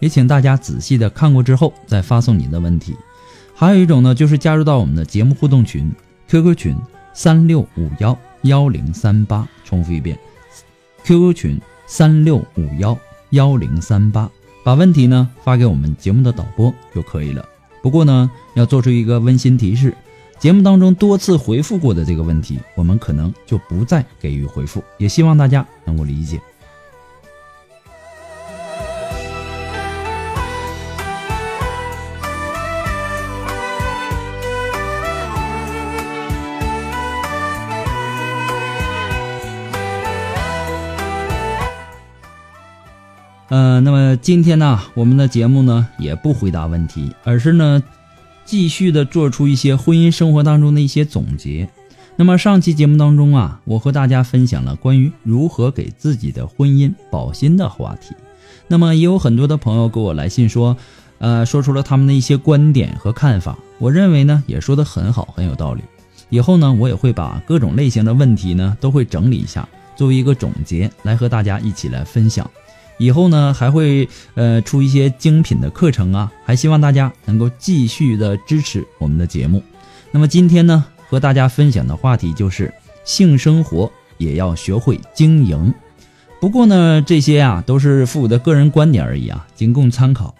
也请大家仔细的看过之后再发送你的问题。还有一种呢，就是加入到我们的节目互动群，QQ 群三六五幺幺零三八，重复一遍，QQ 群三六五幺幺零三八，把问题呢发给我们节目的导播就可以了。不过呢，要做出一个温馨提示，节目当中多次回复过的这个问题，我们可能就不再给予回复，也希望大家能够理解。呃，那么今天呢，我们的节目呢也不回答问题，而是呢继续的做出一些婚姻生活当中的一些总结。那么上期节目当中啊，我和大家分享了关于如何给自己的婚姻保鲜的话题。那么也有很多的朋友给我来信说，呃，说出了他们的一些观点和看法。我认为呢，也说的很好，很有道理。以后呢，我也会把各种类型的问题呢，都会整理一下，作为一个总结来和大家一起来分享。以后呢，还会呃出一些精品的课程啊，还希望大家能够继续的支持我们的节目。那么今天呢，和大家分享的话题就是性生活也要学会经营。不过呢，这些啊都是父母的个人观点而已啊，仅供参考。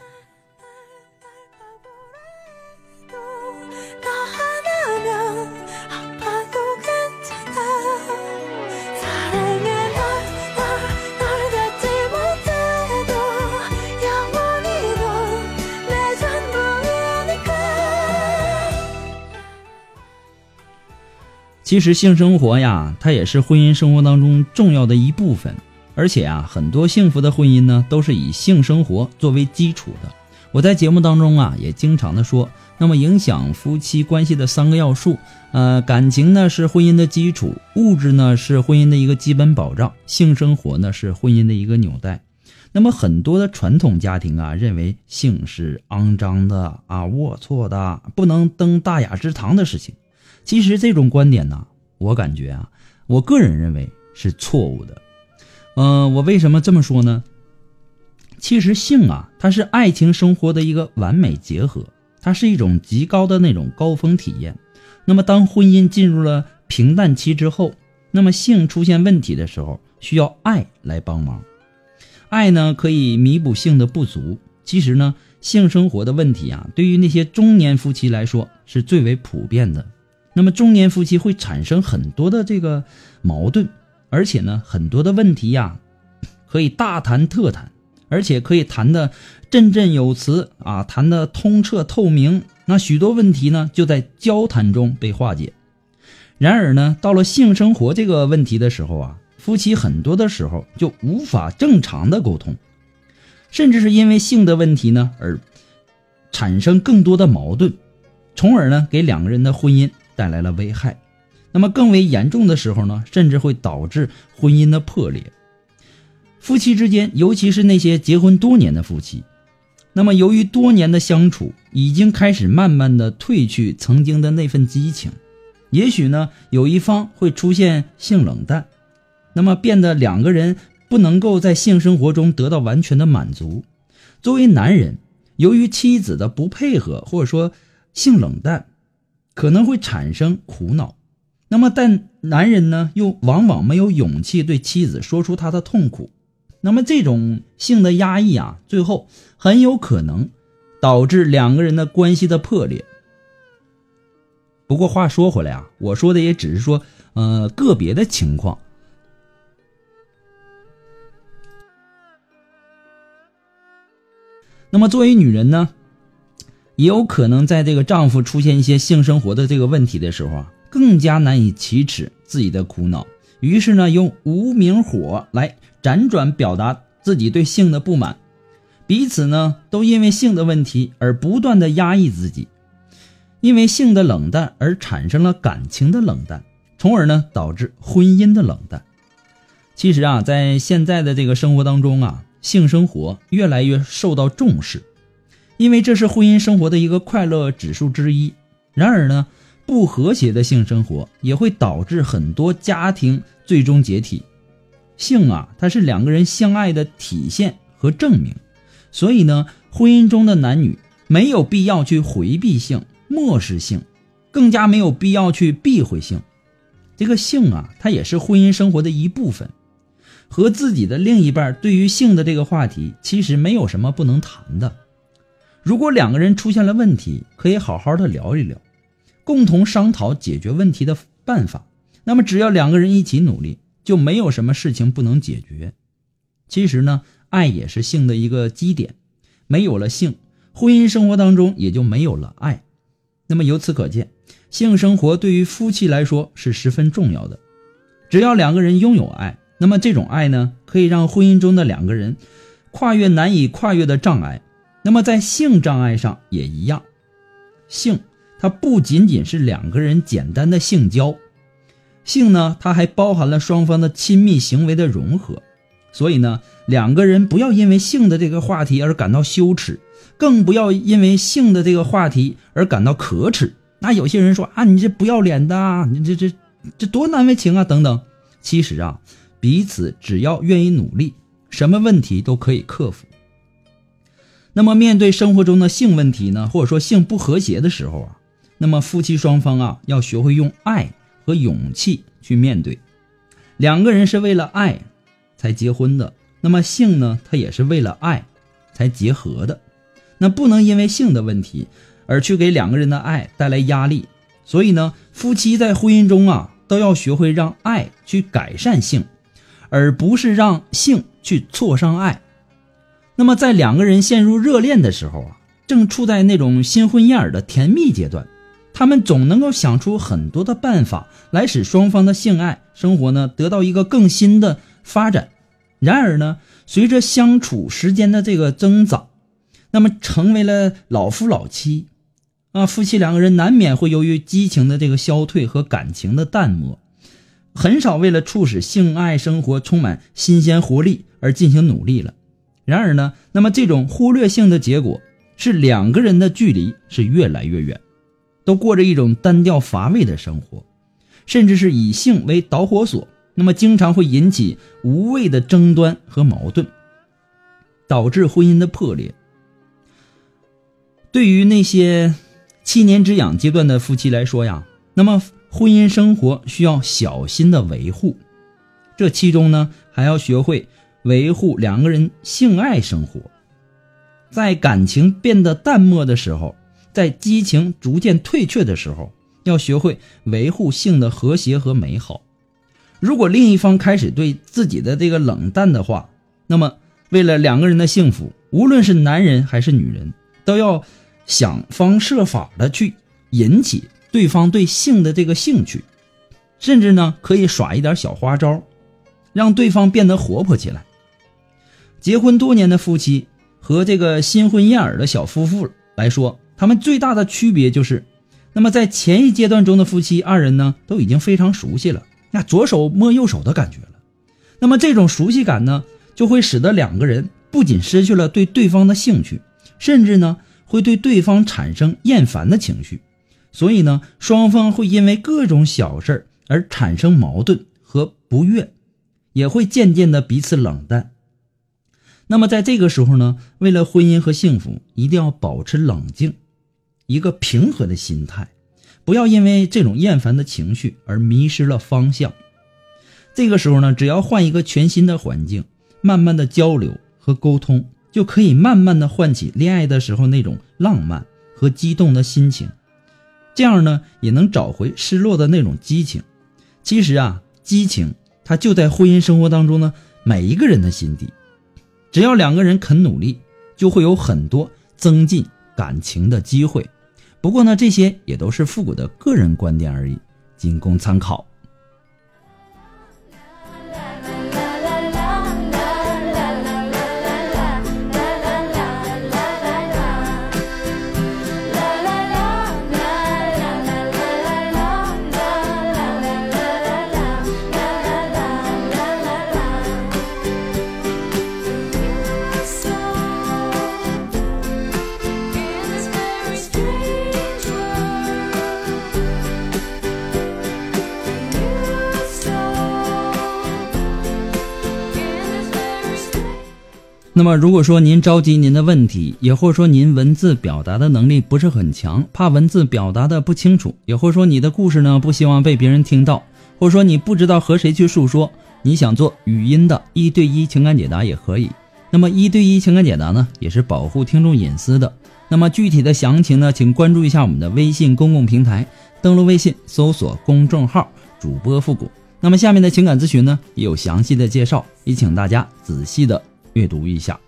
其实性生活呀，它也是婚姻生活当中重要的一部分，而且啊，很多幸福的婚姻呢，都是以性生活作为基础的。我在节目当中啊，也经常的说，那么影响夫妻关系的三个要素，呃，感情呢是婚姻的基础，物质呢是婚姻的一个基本保障，性生活呢是婚姻的一个纽带。那么很多的传统家庭啊，认为性是肮脏的啊、龌龊的，不能登大雅之堂的事情。其实这种观点呢，我感觉啊，我个人认为是错误的。嗯，我为什么这么说呢？其实性啊，它是爱情生活的一个完美结合，它是一种极高的那种高峰体验。那么，当婚姻进入了平淡期之后，那么性出现问题的时候，需要爱来帮忙。爱呢，可以弥补性的不足。其实呢，性生活的问题啊，对于那些中年夫妻来说，是最为普遍的。那么中年夫妻会产生很多的这个矛盾，而且呢，很多的问题呀，可以大谈特谈，而且可以谈的振振有词啊，谈的通彻透明。那许多问题呢，就在交谈中被化解。然而呢，到了性生活这个问题的时候啊，夫妻很多的时候就无法正常的沟通，甚至是因为性的问题呢而产生更多的矛盾，从而呢给两个人的婚姻。带来了危害，那么更为严重的时候呢，甚至会导致婚姻的破裂。夫妻之间，尤其是那些结婚多年的夫妻，那么由于多年的相处，已经开始慢慢的褪去曾经的那份激情，也许呢，有一方会出现性冷淡，那么变得两个人不能够在性生活中得到完全的满足。作为男人，由于妻子的不配合或者说性冷淡。可能会产生苦恼，那么但男人呢，又往往没有勇气对妻子说出他的痛苦。那么这种性的压抑啊，最后很有可能导致两个人的关系的破裂。不过话说回来啊，我说的也只是说，呃，个别的情况。那么作为女人呢，也有可能在这个丈夫出现一些性生活的这个问题的时候啊，更加难以启齿自己的苦恼，于是呢，用无名火来辗转表达自己对性的不满，彼此呢都因为性的问题而不断的压抑自己，因为性的冷淡而产生了感情的冷淡，从而呢导致婚姻的冷淡。其实啊，在现在的这个生活当中啊。性生活越来越受到重视，因为这是婚姻生活的一个快乐指数之一。然而呢，不和谐的性生活也会导致很多家庭最终解体。性啊，它是两个人相爱的体现和证明，所以呢，婚姻中的男女没有必要去回避性、漠视性，更加没有必要去避讳性。这个性啊，它也是婚姻生活的一部分。和自己的另一半对于性的这个话题，其实没有什么不能谈的。如果两个人出现了问题，可以好好的聊一聊，共同商讨解决问题的办法。那么，只要两个人一起努力，就没有什么事情不能解决。其实呢，爱也是性的一个基点，没有了性，婚姻生活当中也就没有了爱。那么由此可见，性生活对于夫妻来说是十分重要的。只要两个人拥有爱。那么这种爱呢，可以让婚姻中的两个人跨越难以跨越的障碍。那么在性障碍上也一样，性它不仅仅是两个人简单的性交，性呢它还包含了双方的亲密行为的融合。所以呢，两个人不要因为性的这个话题而感到羞耻，更不要因为性的这个话题而感到可耻。那有些人说啊，你这不要脸的，你这这这多难为情啊，等等。其实啊。彼此只要愿意努力，什么问题都可以克服。那么，面对生活中的性问题呢，或者说性不和谐的时候啊，那么夫妻双方啊，要学会用爱和勇气去面对。两个人是为了爱才结婚的，那么性呢，它也是为了爱才结合的。那不能因为性的问题而去给两个人的爱带来压力。所以呢，夫妻在婚姻中啊，都要学会让爱去改善性。而不是让性去挫伤爱。那么，在两个人陷入热恋的时候啊，正处在那种新婚燕尔的甜蜜阶段，他们总能够想出很多的办法来使双方的性爱生活呢得到一个更新的发展。然而呢，随着相处时间的这个增长，那么成为了老夫老妻，啊，夫妻两个人难免会由于激情的这个消退和感情的淡漠。很少为了促使性爱生活充满新鲜活力而进行努力了。然而呢，那么这种忽略性的结果是两个人的距离是越来越远，都过着一种单调乏味的生活，甚至是以性为导火索，那么经常会引起无谓的争端和矛盾，导致婚姻的破裂。对于那些七年之痒阶段的夫妻来说呀，那么。婚姻生活需要小心的维护，这其中呢还要学会维护两个人性爱生活。在感情变得淡漠的时候，在激情逐渐退却的时候，要学会维护性的和谐和美好。如果另一方开始对自己的这个冷淡的话，那么为了两个人的幸福，无论是男人还是女人，都要想方设法的去引起。对方对性的这个兴趣，甚至呢可以耍一点小花招，让对方变得活泼起来。结婚多年的夫妻和这个新婚燕尔的小夫妇来说，他们最大的区别就是，那么在前一阶段中的夫妻二人呢都已经非常熟悉了，那左手摸右手的感觉了。那么这种熟悉感呢，就会使得两个人不仅失去了对对方的兴趣，甚至呢会对对方产生厌烦的情绪。所以呢，双方会因为各种小事而产生矛盾和不悦，也会渐渐的彼此冷淡。那么在这个时候呢，为了婚姻和幸福，一定要保持冷静，一个平和的心态，不要因为这种厌烦的情绪而迷失了方向。这个时候呢，只要换一个全新的环境，慢慢的交流和沟通，就可以慢慢的唤起恋爱的时候那种浪漫和激动的心情。这样呢，也能找回失落的那种激情。其实啊，激情它就在婚姻生活当中呢，每一个人的心底。只要两个人肯努力，就会有很多增进感情的机会。不过呢，这些也都是复古的个人观点而已，仅供参考。那么，如果说您着急您的问题，也或者说您文字表达的能力不是很强，怕文字表达的不清楚，也或者说你的故事呢不希望被别人听到，或者说你不知道和谁去诉说，你想做语音的一对一情感解答也可以。那么一对一情感解答呢，也是保护听众隐私的。那么具体的详情呢，请关注一下我们的微信公共平台，登录微信搜索公众号主播复古。那么下面的情感咨询呢，也有详细的介绍，也请大家仔细的。阅读一下。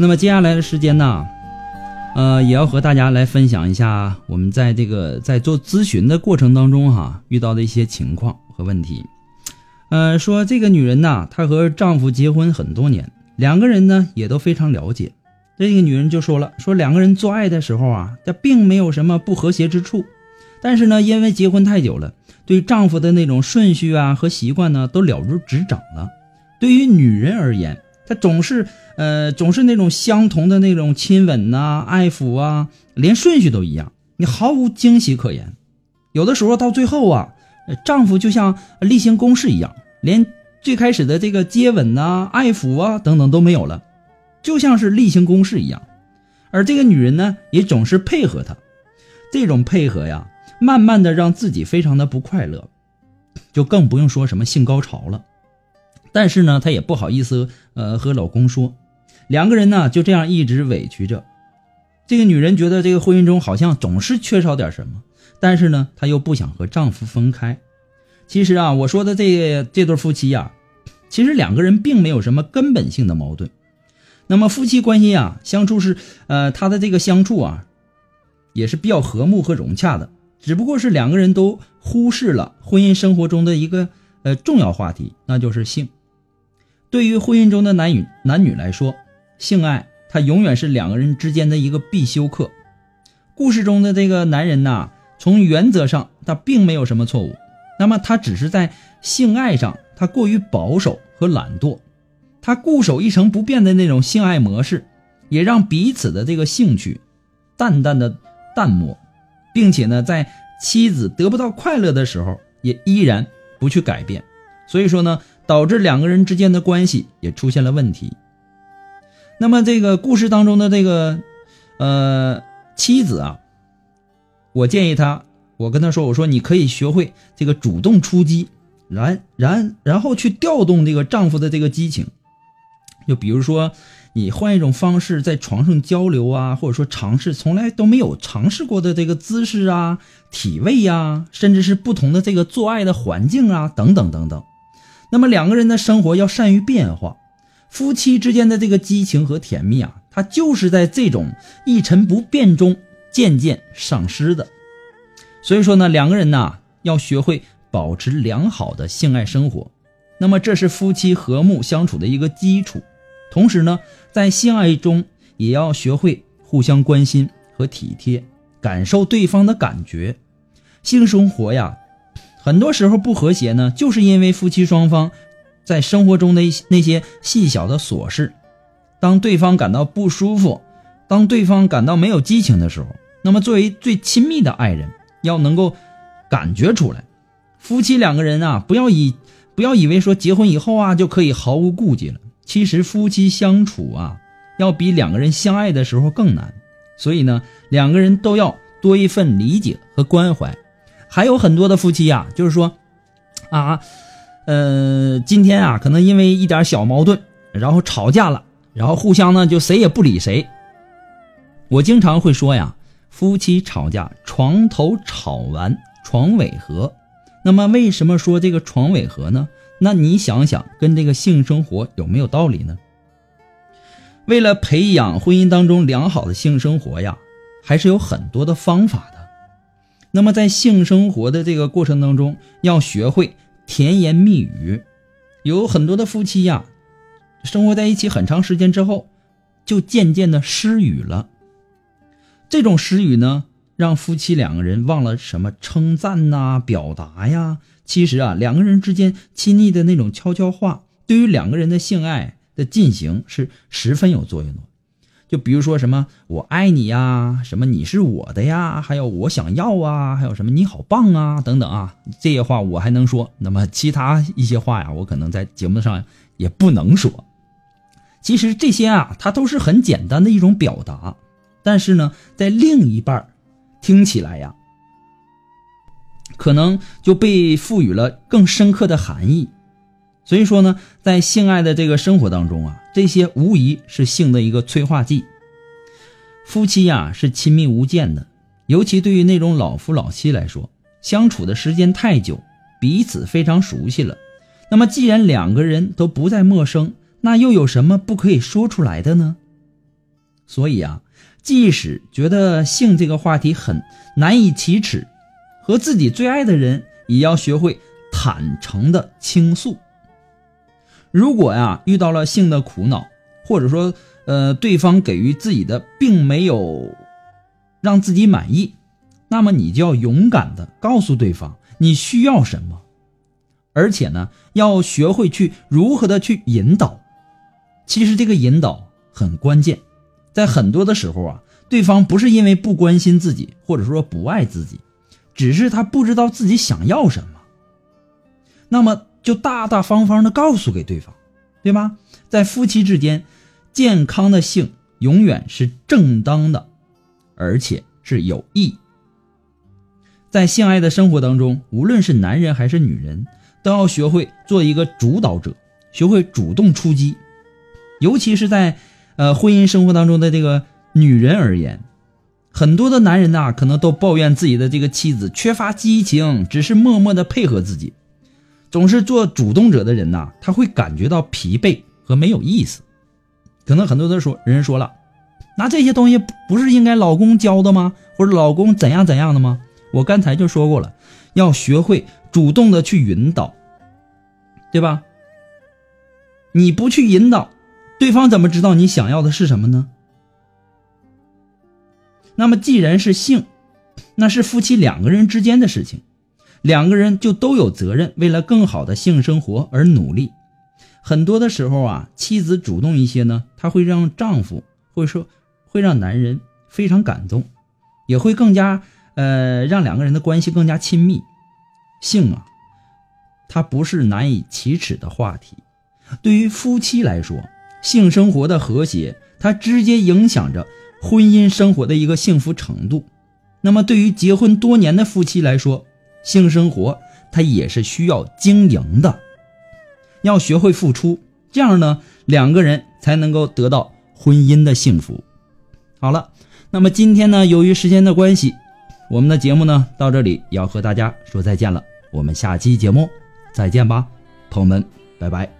那么接下来的时间呢，呃，也要和大家来分享一下我们在这个在做咨询的过程当中哈遇到的一些情况和问题。呃，说这个女人呐，她和丈夫结婚很多年。两个人呢也都非常了解，这个女人就说了，说两个人做爱的时候啊，这并没有什么不和谐之处，但是呢，因为结婚太久了，对丈夫的那种顺序啊和习惯呢都了如指掌了。对于女人而言，她总是呃总是那种相同的那种亲吻呐、爱抚啊，连顺序都一样，你毫无惊喜可言。有的时候到最后啊，丈夫就像例行公事一样，连。最开始的这个接吻呐、爱抚啊等等都没有了，就像是例行公事一样。而这个女人呢，也总是配合他，这种配合呀，慢慢的让自己非常的不快乐，就更不用说什么性高潮了。但是呢，她也不好意思呃和老公说，两个人呢就这样一直委屈着。这个女人觉得这个婚姻中好像总是缺少点什么，但是呢，她又不想和丈夫分开。其实啊，我说的这这对夫妻呀，其实两个人并没有什么根本性的矛盾。那么夫妻关系啊，相处是呃，他的这个相处啊，也是比较和睦和融洽的。只不过是两个人都忽视了婚姻生活中的一个呃重要话题，那就是性。对于婚姻中的男女男女来说，性爱它永远是两个人之间的一个必修课。故事中的这个男人呐，从原则上他并没有什么错误。那么他只是在性爱上，他过于保守和懒惰，他固守一成不变的那种性爱模式，也让彼此的这个兴趣淡淡的淡漠，并且呢，在妻子得不到快乐的时候，也依然不去改变，所以说呢，导致两个人之间的关系也出现了问题。那么这个故事当中的这个呃妻子啊，我建议他。我跟他说：“我说你可以学会这个主动出击，然然然后去调动这个丈夫的这个激情。就比如说，你换一种方式在床上交流啊，或者说尝试从来都没有尝试过的这个姿势啊、体位呀，甚至是不同的这个做爱的环境啊，等等等等。那么两个人的生活要善于变化，夫妻之间的这个激情和甜蜜啊，它就是在这种一成不变中渐渐丧失的。”所以说呢，两个人呢要学会保持良好的性爱生活，那么这是夫妻和睦相处的一个基础。同时呢，在性爱中也要学会互相关心和体贴，感受对方的感觉。性生活呀，很多时候不和谐呢，就是因为夫妻双方在生活中的一些那些细小的琐事。当对方感到不舒服，当对方感到没有激情的时候，那么作为最亲密的爱人。要能够感觉出来。夫妻两个人啊，不要以不要以为说结婚以后啊就可以毫无顾忌了。其实夫妻相处啊，要比两个人相爱的时候更难。所以呢，两个人都要多一份理解和关怀。还有很多的夫妻呀，就是说，啊，呃，今天啊，可能因为一点小矛盾，然后吵架了，然后互相呢就谁也不理谁。我经常会说呀，夫妻吵架，床头吵完床尾和。那么为什么说这个床尾和呢？那你想想，跟这个性生活有没有道理呢？为了培养婚姻当中良好的性生活呀，还是有很多的方法的。那么在性生活的这个过程当中，要学会甜言蜜语。有很多的夫妻呀，生活在一起很长时间之后，就渐渐的失语了。这种失语呢，让夫妻两个人忘了什么称赞呐、表达呀。其实啊，两个人之间亲昵的那种悄悄话，对于两个人的性爱。的进行是十分有作用的，就比如说什么“我爱你呀”，什么“你是我的呀”，还有“我想要啊”，还有什么“你好棒啊”等等啊，这些话我还能说。那么其他一些话呀，我可能在节目上也不能说。其实这些啊，它都是很简单的一种表达，但是呢，在另一半听起来呀，可能就被赋予了更深刻的含义。所以说呢，在性爱的这个生活当中啊，这些无疑是性的一个催化剂。夫妻呀是亲密无间的，尤其对于那种老夫老妻来说，相处的时间太久，彼此非常熟悉了。那么既然两个人都不再陌生，那又有什么不可以说出来的呢？所以啊，即使觉得性这个话题很难以启齿，和自己最爱的人也要学会坦诚的倾诉。如果呀遇到了性的苦恼，或者说呃对方给予自己的并没有让自己满意，那么你就要勇敢的告诉对方你需要什么，而且呢要学会去如何的去引导。其实这个引导很关键，在很多的时候啊，对方不是因为不关心自己，或者说不爱自己，只是他不知道自己想要什么。那么。就大大方方的告诉给对方，对吧？在夫妻之间，健康的性永远是正当的，而且是有益。在性爱的生活当中，无论是男人还是女人，都要学会做一个主导者，学会主动出击。尤其是在呃婚姻生活当中的这个女人而言，很多的男人呐，可能都抱怨自己的这个妻子缺乏激情，只是默默的配合自己。总是做主动者的人呐，他会感觉到疲惫和没有意思。可能很多人说，人说了，那这些东西不是应该老公教的吗？或者老公怎样怎样的吗？我刚才就说过了，要学会主动的去引导，对吧？你不去引导，对方怎么知道你想要的是什么呢？那么既然是性，那是夫妻两个人之间的事情。两个人就都有责任，为了更好的性生活而努力。很多的时候啊，妻子主动一些呢，她会让丈夫，或者说会让男人非常感动，也会更加呃让两个人的关系更加亲密。性啊，它不是难以启齿的话题。对于夫妻来说，性生活的和谐，它直接影响着婚姻生活的一个幸福程度。那么，对于结婚多年的夫妻来说，性生活，它也是需要经营的，要学会付出，这样呢，两个人才能够得到婚姻的幸福。好了，那么今天呢，由于时间的关系，我们的节目呢到这里要和大家说再见了。我们下期节目再见吧，朋友们，拜拜。